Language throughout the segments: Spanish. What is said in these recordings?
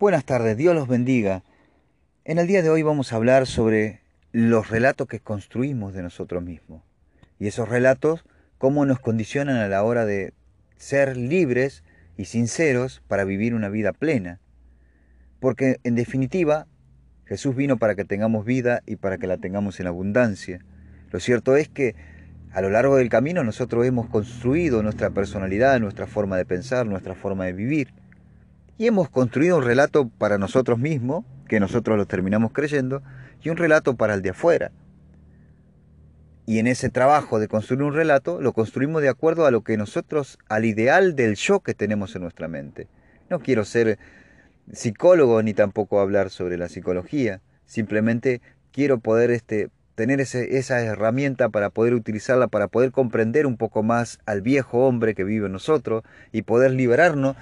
Buenas tardes, Dios los bendiga. En el día de hoy vamos a hablar sobre los relatos que construimos de nosotros mismos. Y esos relatos, cómo nos condicionan a la hora de ser libres y sinceros para vivir una vida plena. Porque en definitiva, Jesús vino para que tengamos vida y para que la tengamos en abundancia. Lo cierto es que a lo largo del camino nosotros hemos construido nuestra personalidad, nuestra forma de pensar, nuestra forma de vivir y hemos construido un relato para nosotros mismos, que nosotros lo terminamos creyendo, y un relato para el de afuera. Y en ese trabajo de construir un relato, lo construimos de acuerdo a lo que nosotros, al ideal del yo que tenemos en nuestra mente. No quiero ser psicólogo ni tampoco hablar sobre la psicología, simplemente quiero poder este, tener esa herramienta para poder utilizarla, para poder comprender un poco más al viejo hombre que vive en nosotros y poder liberarnos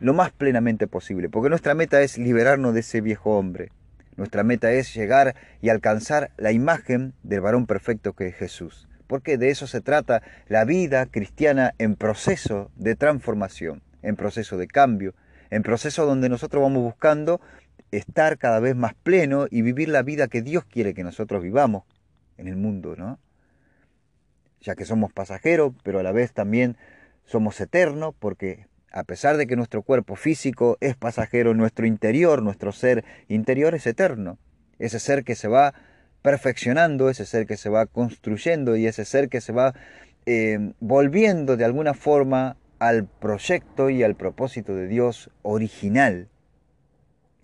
lo más plenamente posible, porque nuestra meta es liberarnos de ese viejo hombre. Nuestra meta es llegar y alcanzar la imagen del varón perfecto que es Jesús, porque de eso se trata la vida cristiana en proceso de transformación, en proceso de cambio, en proceso donde nosotros vamos buscando estar cada vez más pleno y vivir la vida que Dios quiere que nosotros vivamos en el mundo, ¿no? Ya que somos pasajeros, pero a la vez también somos eternos, porque a pesar de que nuestro cuerpo físico es pasajero, nuestro interior, nuestro ser interior es eterno. Ese ser que se va perfeccionando, ese ser que se va construyendo y ese ser que se va eh, volviendo de alguna forma al proyecto y al propósito de Dios original.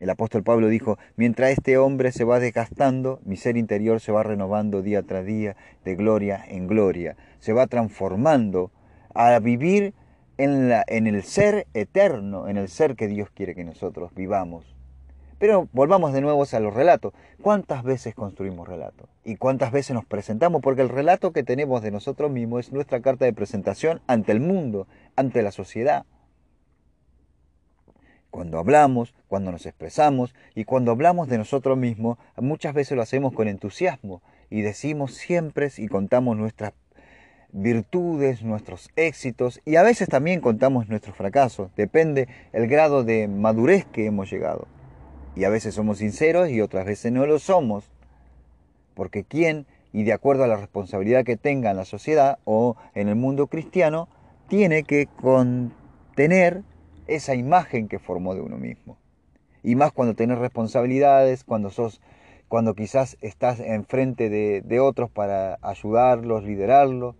El apóstol Pablo dijo, mientras este hombre se va desgastando, mi ser interior se va renovando día tras día, de gloria en gloria, se va transformando a vivir en, el ser eterno, en el ser que Dios quiere que nosotros vivamos. Pero volvamos de nuevo a los relatos. ¿Cuántas veces construimos relatos? ¿Y cuántas veces nos presentamos? Porque el relato que tenemos de nosotros mismos es nuestra carta de presentación ante el mundo, ante la sociedad. Cuando hablamos, cuando nos expresamos y cuando hablamos de nosotros mismos, muchas veces lo hacemos con entusiasmo y decimos siempre y contamos nuestras virtudes, nuestros éxitos y a veces también contamos nuestros fracasos. Depende el grado de madurez que hemos llegado. Y a veces somos sinceros y otras veces no lo somos. Porque quién, y de acuerdo a la responsabilidad que tenga en la sociedad o en el mundo cristiano, tiene que contener esa imagen que formó de uno mismo. Y más cuando tenés responsabilidades, cuando sos cuando quizás estás enfrente de, de otros para ayudarlos, liderarlos,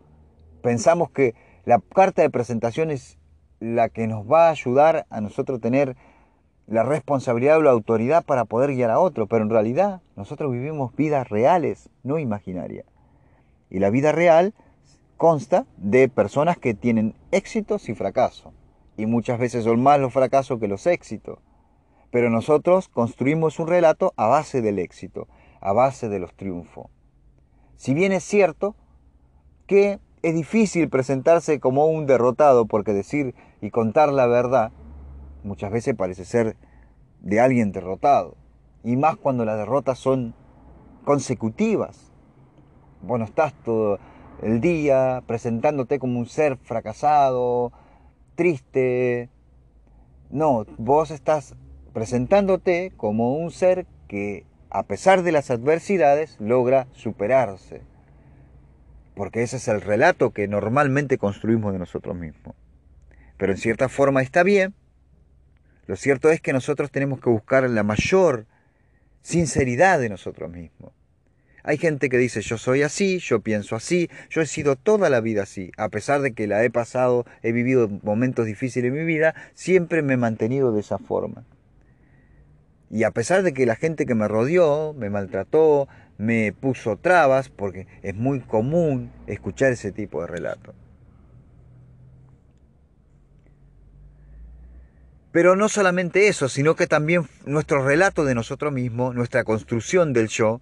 Pensamos que la carta de presentación es la que nos va a ayudar a nosotros tener la responsabilidad o la autoridad para poder guiar a otro, pero en realidad nosotros vivimos vidas reales, no imaginarias. Y la vida real consta de personas que tienen éxitos y fracasos. Y muchas veces son más los fracasos que los éxitos. Pero nosotros construimos un relato a base del éxito, a base de los triunfos. Si bien es cierto que es difícil presentarse como un derrotado porque decir y contar la verdad muchas veces parece ser de alguien derrotado. Y más cuando las derrotas son consecutivas. Bueno, estás todo el día presentándote como un ser fracasado, triste. No, vos estás presentándote como un ser que a pesar de las adversidades logra superarse porque ese es el relato que normalmente construimos de nosotros mismos. Pero en cierta forma está bien. Lo cierto es que nosotros tenemos que buscar la mayor sinceridad de nosotros mismos. Hay gente que dice yo soy así, yo pienso así, yo he sido toda la vida así, a pesar de que la he pasado, he vivido momentos difíciles en mi vida, siempre me he mantenido de esa forma. Y a pesar de que la gente que me rodeó me maltrató, me puso trabas, porque es muy común escuchar ese tipo de relato. Pero no solamente eso, sino que también nuestro relato de nosotros mismos, nuestra construcción del yo,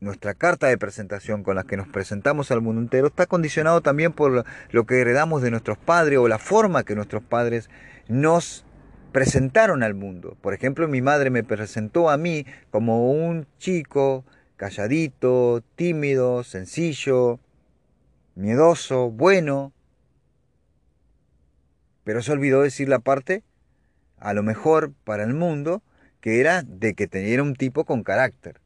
nuestra carta de presentación con la que nos presentamos al mundo entero, está condicionado también por lo que heredamos de nuestros padres o la forma que nuestros padres nos presentaron al mundo. Por ejemplo, mi madre me presentó a mí como un chico calladito, tímido, sencillo, miedoso, bueno. Pero se olvidó decir la parte a lo mejor para el mundo, que era de que tenía un tipo con carácter.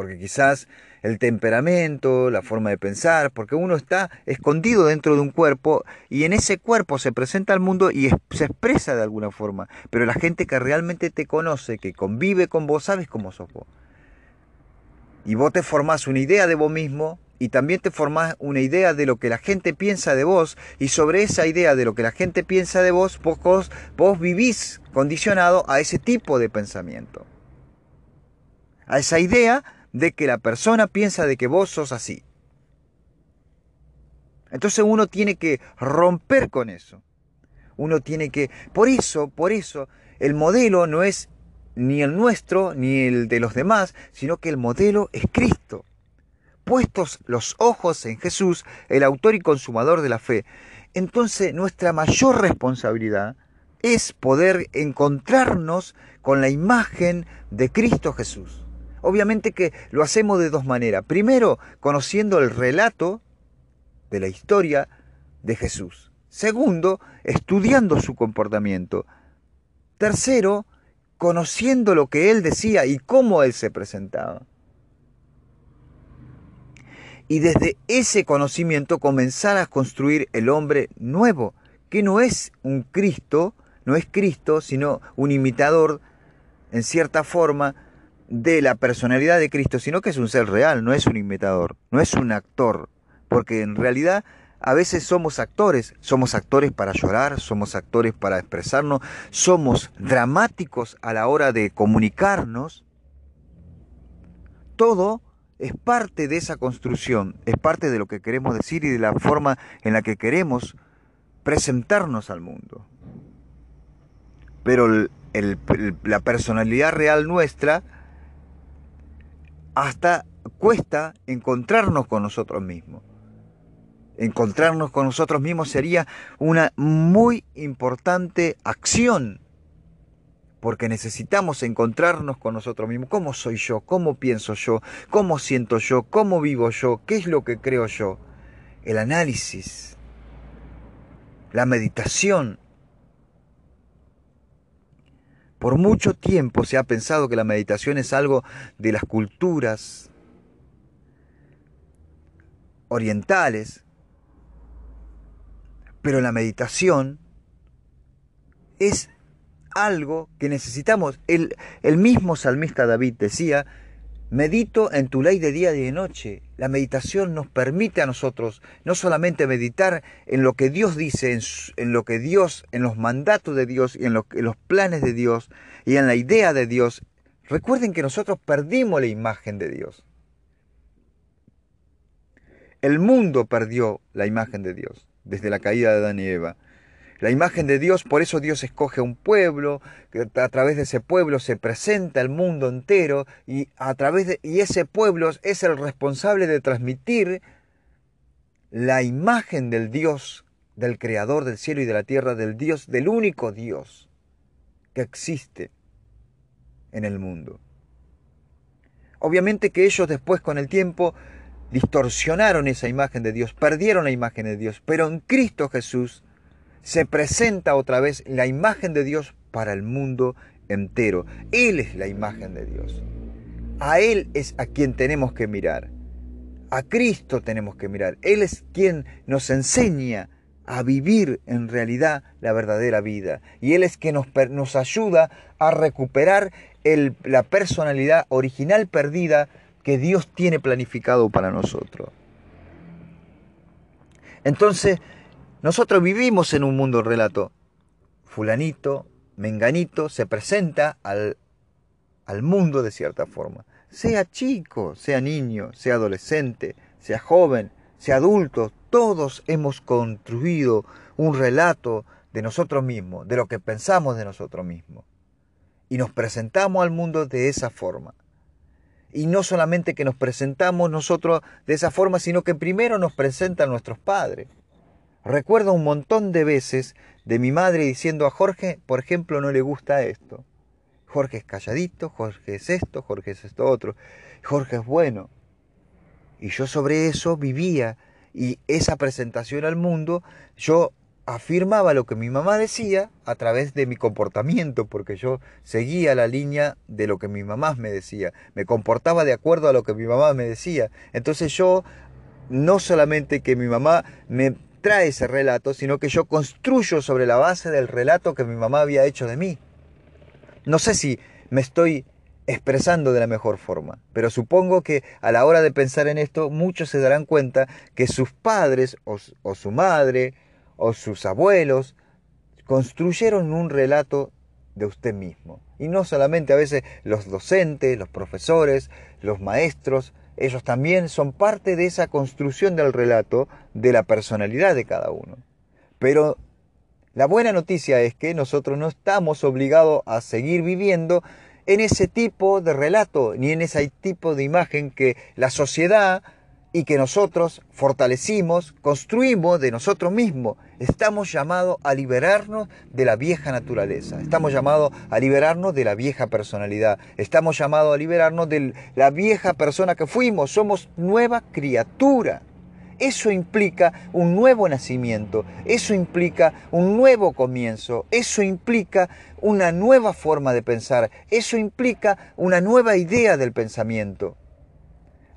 Porque quizás el temperamento, la forma de pensar, porque uno está escondido dentro de un cuerpo y en ese cuerpo se presenta al mundo y se expresa de alguna forma. Pero la gente que realmente te conoce, que convive con vos, sabes cómo sos vos. Y vos te formás una idea de vos mismo y también te formás una idea de lo que la gente piensa de vos y sobre esa idea de lo que la gente piensa de vos, vos, vivís condicionado a ese tipo de pensamiento. A esa idea de que la persona piensa de que vos sos así. Entonces uno tiene que romper con eso. Uno tiene que... Por eso, por eso, el modelo no es ni el nuestro ni el de los demás, sino que el modelo es Cristo puestos los ojos en Jesús, el autor y consumador de la fe, entonces nuestra mayor responsabilidad es poder encontrarnos con la imagen de Cristo Jesús. Obviamente que lo hacemos de dos maneras. Primero, conociendo el relato de la historia de Jesús. Segundo, estudiando su comportamiento. Tercero, conociendo lo que él decía y cómo él se presentaba y desde ese conocimiento comenzar a construir el hombre nuevo, que no es un Cristo, no es Cristo, sino un imitador, en cierta forma, de la personalidad de Cristo, sino que es un ser real, no es un imitador, no es un actor, porque en realidad a veces somos actores, somos actores para llorar, somos actores para expresarnos, somos dramáticos a la hora de comunicarnos, todo es parte de esa construcción, es parte de lo que queremos decir y de la forma en la que queremos presentarnos al mundo. Pero la personalidad real nuestra hasta cuesta encontrarnos con nosotros mismos. Encontrarnos con nosotros mismos sería una muy importante acción porque necesitamos encontrarnos con nosotros mismos. ¿Cómo soy yo? ¿Cómo pienso yo? ¿Cómo siento yo? ¿Cómo vivo yo? ¿Qué es lo que creo yo? El análisis, la meditación. Por mucho tiempo se ha pensado que la meditación es algo de las culturas orientales, pero la meditación es algo que necesitamos. El, mismo salmista David decía, medito en tu ley de día y de noche. La meditación nos permite a nosotros no solamente meditar en lo que Dios dice, en, lo que Dios, en los mandatos de Dios y en, en los planes de Dios y en la idea de Dios. Recuerden que nosotros perdimos la imagen de Dios. El mundo perdió la imagen de Dios desde la caída de Adán y Eva la imagen de Dios, por eso Dios escoge un pueblo, a través de ese pueblo se presenta el mundo entero y a través de y ese pueblo es el responsable de transmitir la imagen del Dios, del creador del cielo y de la tierra, del Dios, del único Dios que existe en el mundo. Obviamente que ellos después con el tiempo distorsionaron esa imagen de Dios, perdieron la imagen de Dios, pero en Cristo Jesús se presenta otra vez la imagen de Dios para el mundo entero. Él es la imagen de Dios. A Él es a quien tenemos que mirar. A Cristo tenemos que mirar. Él es quien nos enseña a vivir en realidad la verdadera vida. Y Él es quien nos, nos ayuda a recuperar la personalidad original perdida que Dios tiene planificado para nosotros. Entonces, nosotros vivimos en un mundo relato. Fulanito, menganito, se presenta al, al mundo de cierta forma. Sea chico, sea niño, sea adolescente, sea joven, sea adulto, todos hemos construido un relato de nosotros mismos, de lo que pensamos de nosotros mismos. Y nos presentamos al mundo de esa forma. Y no solamente que nos presentamos nosotros de esa forma, sino que primero nos presentan nuestros padres. Recuerdo un montón de veces de mi madre diciendo a Jorge, por ejemplo, no le gusta esto. Jorge es calladito, Jorge es esto, Jorge es esto otro. Jorge es bueno. Y yo sobre eso vivía y esa presentación al mundo, yo afirmaba lo que mi mamá decía a través de mi comportamiento, porque yo seguía la línea de lo que mi mamá me decía, me comportaba de acuerdo a lo que mi mamá me decía. Entonces yo, no solamente que mi mamá me trae ese relato, sino que yo construyo sobre la base del relato que mi mamá había hecho de mí. No sé si me estoy expresando de la mejor forma, pero supongo que a la hora de pensar en esto, muchos se darán cuenta que sus padres o, o su madre, o sus abuelos construyeron un relato de usted mismo. Y no solamente a veces los docentes, los profesores, los maestros, ellos también son parte de esa construcción del relato de la personalidad de cada uno. Pero la buena noticia es que nosotros no estamos obligados a seguir viviendo en ese tipo de relato, ni en ese tipo de imagen que la sociedad y que nosotros fortalecimos, construimos de nosotros mismos. Estamos llamados a liberarnos de la vieja naturaleza, estamos llamados a liberarnos de la vieja personalidad, estamos llamados a liberarnos de la vieja persona que fuimos, somos nueva criatura. Eso implica un nuevo nacimiento, eso implica un nuevo comienzo, eso implica una nueva forma de pensar, eso implica una nueva idea del pensamiento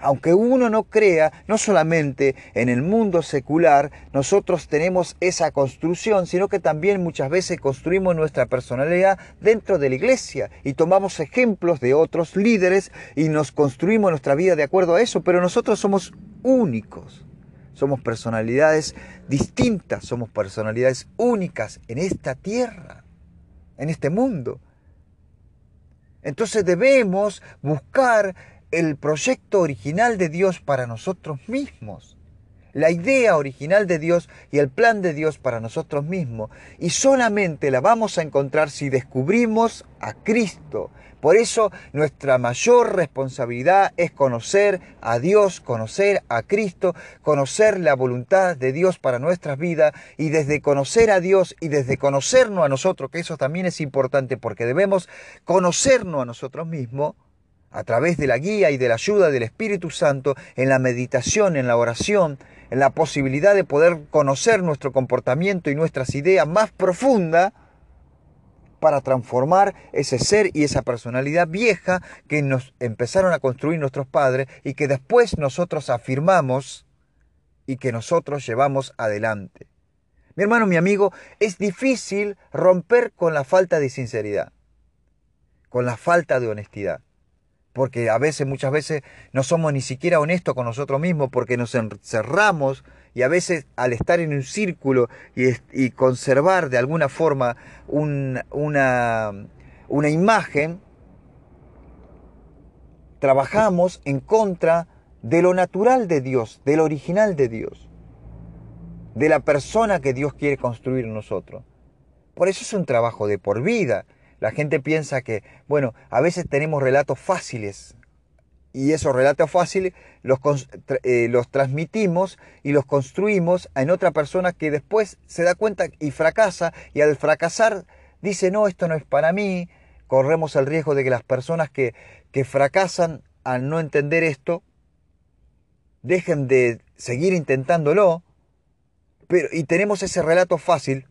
aunque uno no crea, no solamente en el mundo secular, nosotros tenemos esa construcción, sino que también muchas veces construimos nuestra personalidad dentro de la iglesia y tomamos ejemplos de otros líderes y nos construimos nuestra vida de acuerdo a eso, pero nosotros somos únicos. Somos personalidades distintas, somos personalidades únicas en esta tierra, en este mundo. Entonces debemos buscar el proyecto original de Dios para nosotros mismos. La idea original de Dios y el plan de Dios para nosotros mismos. Y solamente la vamos a encontrar si descubrimos a Cristo. Por eso nuestra mayor responsabilidad es conocer a Dios, conocer a Cristo, conocer la voluntad de Dios para nuestras vidas y desde conocer a Dios y desde conocernos a nosotros, que eso también es importante porque debemos conocernos a nosotros mismos, a través de la guía y de la ayuda del Espíritu Santo, en la meditación, en la oración, en la posibilidad de poder conocer nuestro comportamiento y nuestras ideas más profundas, para transformar ese ser y esa personalidad vieja que nos empezaron a construir nuestros padres y que después nosotros afirmamos y que nosotros llevamos adelante. Mi hermano, mi amigo, es difícil romper con la falta de sinceridad, con la falta de honestidad porque a veces, muchas veces, no somos ni siquiera honestos con nosotros mismos porque nos encerramos y a veces al estar en un círculo y, conservar de alguna forma una, una imagen, trabajamos en contra de lo natural de Dios, del original de Dios, de la persona que Dios quiere construir en nosotros. Por eso es un trabajo de por vida. La gente piensa que, bueno, a veces tenemos relatos fáciles y esos relatos fáciles los, eh, los, transmitimos y los construimos en otra persona que después se da cuenta y fracasa y al fracasar dice, no, esto no es para mí. Corremos el riesgo de que las personas que, que fracasan al no entender esto dejen de seguir intentándolo. Pero, y tenemos ese relato fácil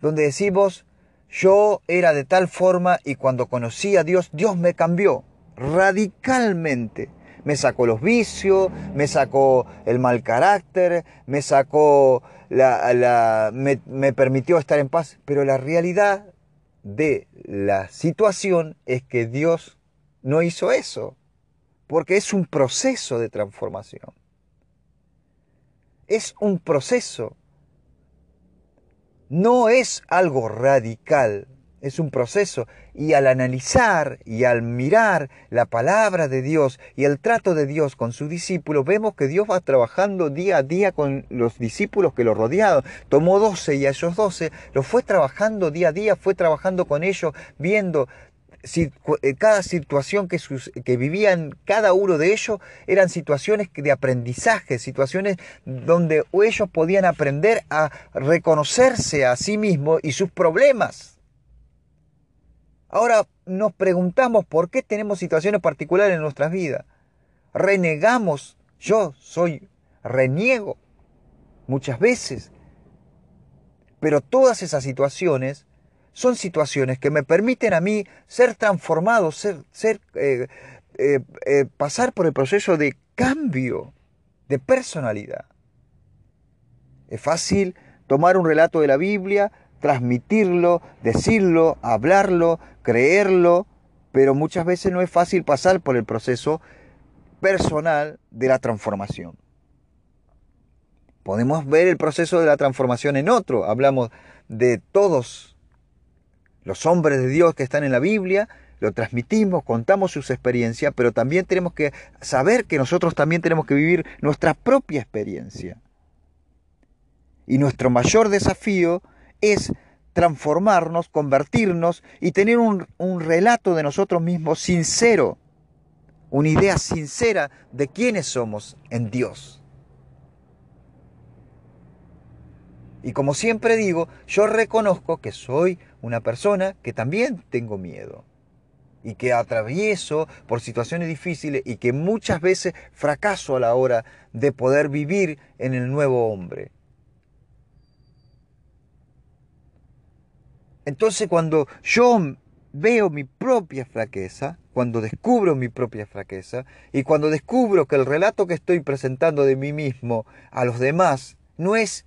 donde decimos, yo era de tal forma y cuando conocí a Dios, Dios me cambió radicalmente. Me sacó los vicios, me sacó el mal carácter, me sacó la, me, permitió estar en paz. Pero la realidad de la situación es que Dios no hizo eso, porque es un proceso de transformación. Es un proceso no es algo radical, es un proceso. Y al analizar y al mirar la palabra de Dios y el trato de Dios con sus discípulos, vemos que Dios va trabajando día a día con los discípulos que lo rodeaban. Tomó doce y a esos doce los fue trabajando día a día, fue trabajando con ellos, viendo cada situación que, que vivían cada uno de ellos eran situaciones de aprendizaje, situaciones donde ellos podían aprender a reconocerse a sí mismos y sus problemas. Ahora nos preguntamos por qué tenemos situaciones particulares en nuestras vidas. Renegamos, yo soy reniego muchas veces Pero todas esas situaciones son situaciones que me permiten a mí ser transformado, ser, ser eh, eh, eh, pasar por el proceso de cambio de personalidad. Es fácil tomar un relato de la Biblia, transmitirlo, decirlo, hablarlo, creerlo, pero muchas veces no es fácil pasar por el proceso personal de la transformación. Podemos ver el proceso de la transformación en otro. Hablamos de todos los hombres de Dios que están en la Biblia, lo transmitimos, contamos sus experiencias, pero también tenemos que saber que nosotros también tenemos que vivir nuestra propia experiencia. Y nuestro mayor desafío es transformarnos, convertirnos y tener un, un relato de nosotros mismos sincero, una idea sincera de quiénes somos en Dios. Y como siempre digo, yo reconozco que soy una persona que también tengo miedo y que atravieso por situaciones difíciles y que muchas veces fracaso a la hora de poder vivir en el nuevo hombre. Entonces cuando yo veo mi propia flaqueza, cuando descubro mi propia flaqueza y cuando descubro que el relato que estoy presentando de mí mismo a los demás no es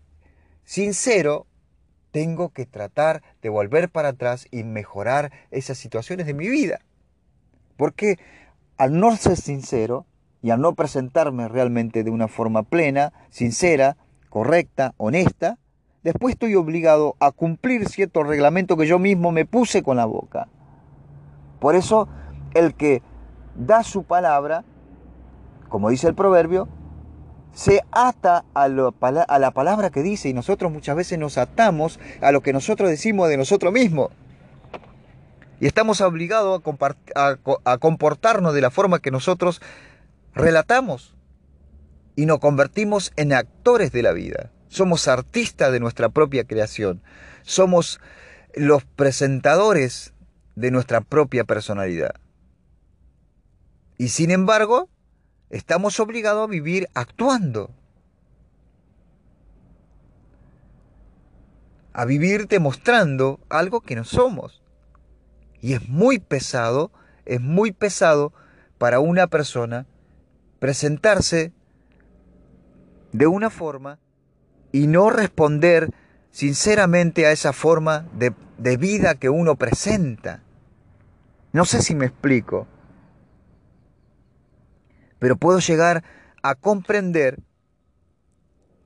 sincero, tengo que tratar de volver para atrás y mejorar esas situaciones de mi vida. Porque al no ser sincero y al no presentarme realmente de una forma plena, sincera, correcta, honesta, después estoy obligado a cumplir cierto reglamento que yo mismo me puse con la boca. Por eso, el que da su palabra, como dice el proverbio, se ata a, la palabra que dice y nosotros muchas veces nos atamos a lo que nosotros decimos de nosotros mismos. Y estamos obligados a, a comportarnos de la forma que nosotros relatamos y nos convertimos en actores de la vida. Somos artistas de nuestra propia creación. Somos los presentadores de nuestra propia personalidad. Y sin embargo, Estamos obligados a vivir actuando. A vivir demostrando algo que no somos. Y es muy pesado, es muy pesado para una persona presentarse de una forma y no responder sinceramente a esa forma de, de, vida que uno presenta. No sé si me explico pero puedo llegar a comprender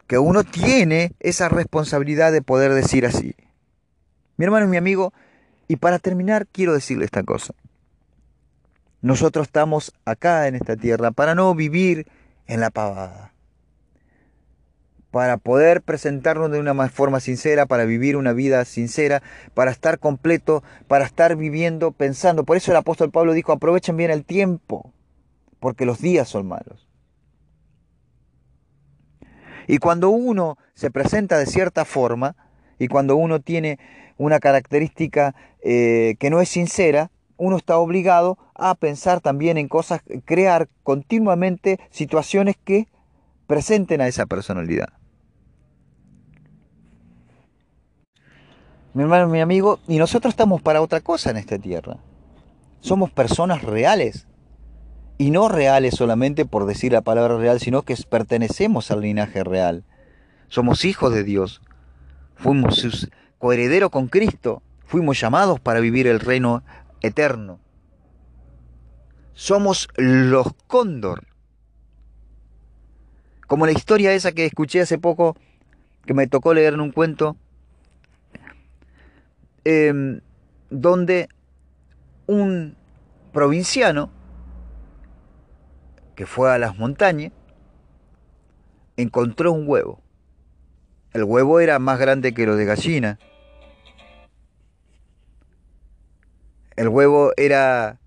que uno tiene esa responsabilidad de poder decir así. Mi hermano y mi amigo, y para terminar quiero decirle esta cosa. Nosotros estamos acá en esta tierra para no vivir en la pavada. Para poder presentarnos de una forma sincera, para vivir una vida sincera, para estar completo, para estar viviendo, pensando. Por eso el apóstol Pablo dijo, aprovechen bien el tiempo porque los días son malos. Y cuando uno se presenta de cierta forma, y cuando uno tiene una característica eh, que no es sincera, uno está obligado a pensar también en cosas, crear continuamente situaciones que presenten a esa personalidad. Mi hermano, mi amigo, y nosotros estamos para otra cosa en esta tierra. Somos personas reales y no reales solamente por decir la palabra real, sino que pertenecemos al linaje real. Somos hijos de Dios. Fuimos sus coherederos con Cristo. Fuimos llamados para vivir el reino eterno. Somos los cóndor. Como la historia esa que escuché hace poco, que me tocó leer en un cuento, em, donde un provinciano que fue a las montañas, encontró un huevo. El huevo era más grande que lo de gallina. El huevo era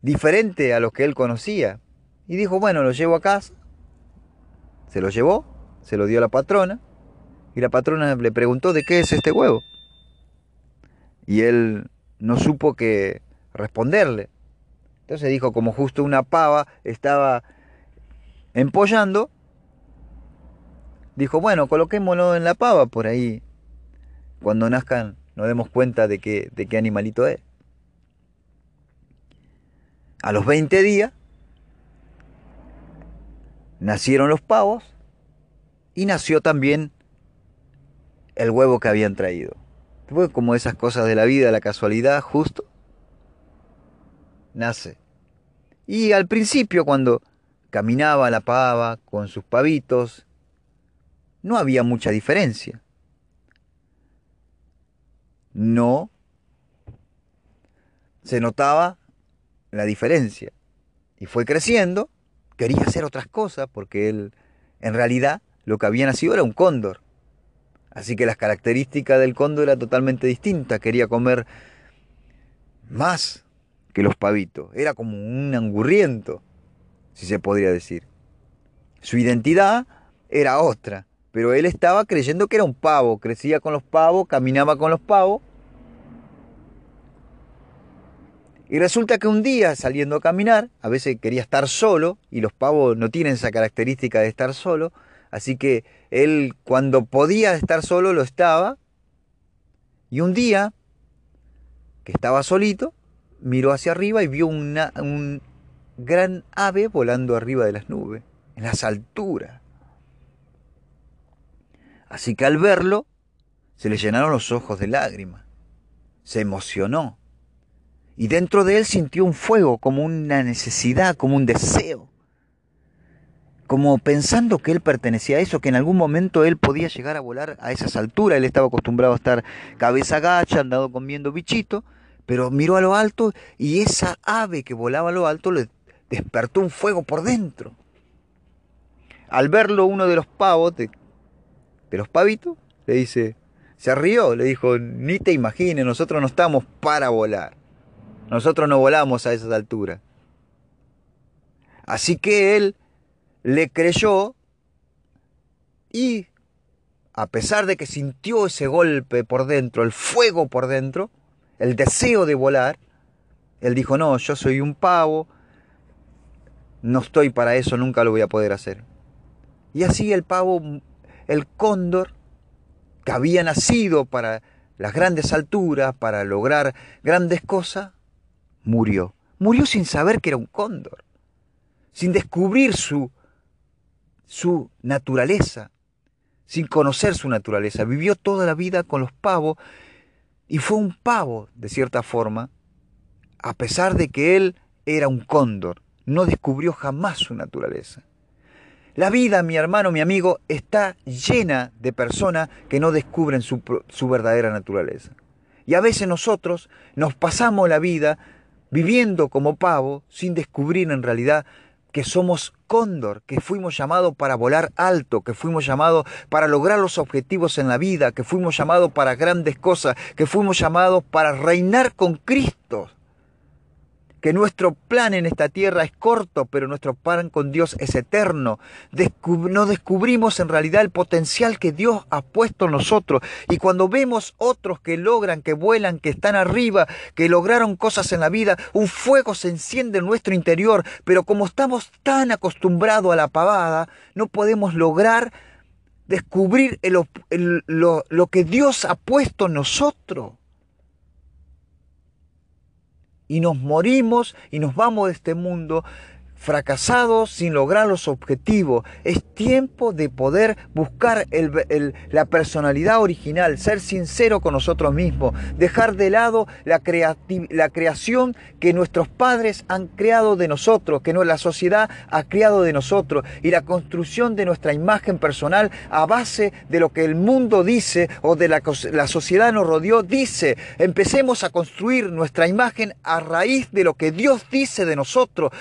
diferente a lo que él conocía. Y dijo, bueno, lo llevo a casa. Se lo llevó, se lo dio a la patrona. Y la patrona le preguntó de qué es este huevo. Y él no supo qué responderle. Entonces dijo, como justo una pava estaba empollando, dijo, bueno, coloquémoslo en la pava por ahí. cuando nazcan nos demos cuenta de, que, de qué animalito es. A los 20 días nacieron los pavos y nació también el huevo que habían traído. Fue como esas cosas de la vida, la casualidad, justo, nace. Y al principio, cuando caminaba la pava con sus pavitos, no había mucha diferencia. No se notaba la diferencia. Y fue creciendo, quería hacer otras cosas, porque él, en realidad, lo que había nacido era un cóndor. Así que las características del cóndor eran totalmente distintas. Quería comer más que los pavitos. Era como un angurriento, si se podría decir. Su identidad era otra, pero él estaba creyendo que era un pavo. Crecía con los pavos, caminaba con los pavos. Y resulta que un día saliendo a caminar, a veces quería estar solo, y los pavos no tienen esa característica de estar solo, Así que él cuando podía estar solo lo estaba. Y un día, que estaba solito, miró hacia arriba y vio una, un gran ave volando arriba de las nubes, en las alturas. Así que al verlo, se le llenaron los ojos de lágrimas. Se emocionó. Y dentro de él sintió un fuego, como una necesidad, como un deseo como pensando que él pertenecía a eso, que en algún momento él podía llegar a volar a esas alturas. Él estaba acostumbrado a estar cabeza gacha, andado comiendo bichito, pero miró a lo alto y esa ave que volaba a lo alto le despertó un fuego por dentro. Al verlo uno de los pavos, de, los pavitos, le dice, se rió, le dijo, ni te imagines, nosotros no estamos para volar. Nosotros no volamos a esas alturas. Así que él le creyó y a pesar de que sintió ese golpe por dentro, el fuego por dentro, el deseo de volar, él dijo, no, yo soy un pavo, no estoy para eso, nunca lo voy a poder hacer. Y así el pavo, el cóndor, que había nacido para las grandes alturas, para lograr grandes cosas, murió. Murió sin saber que era un cóndor, sin descubrir su su naturaleza, sin conocer su naturaleza. Vivió toda la vida con los pavos y fue un pavo, de cierta forma, a pesar de que él era un cóndor. No descubrió jamás su naturaleza. La vida, mi hermano, mi amigo, está llena de personas que no descubren su, su, verdadera naturaleza. Y a veces nosotros nos pasamos la vida viviendo como pavo sin descubrir en realidad que somos cóndor, que fuimos llamados para volar alto, que fuimos llamados para lograr los objetivos en la vida, que fuimos llamados para grandes cosas, que fuimos llamados para reinar con Cristo que nuestro plan en esta tierra es corto, pero nuestro plan con Dios es eterno. no descubrimos en realidad el potencial que Dios ha puesto en nosotros. Y cuando vemos otros que logran, que vuelan, que están arriba, que lograron cosas en la vida, un fuego se enciende en nuestro interior. Pero como estamos tan acostumbrados a la pavada, no podemos lograr descubrir lo, lo que Dios ha puesto en nosotros y nos morimos y nos vamos de este mundo fracasados sin lograr los objetivos. Es tiempo de poder buscar la personalidad original, ser sincero con nosotros mismos, dejar de lado la, la creación que nuestros padres han creado de nosotros, que la sociedad ha creado de nosotros, y la construcción de nuestra imagen personal a base de lo que el mundo dice o de la, la sociedad nos rodeó dice. Empecemos a construir nuestra imagen a raíz de lo que Dios dice de nosotros,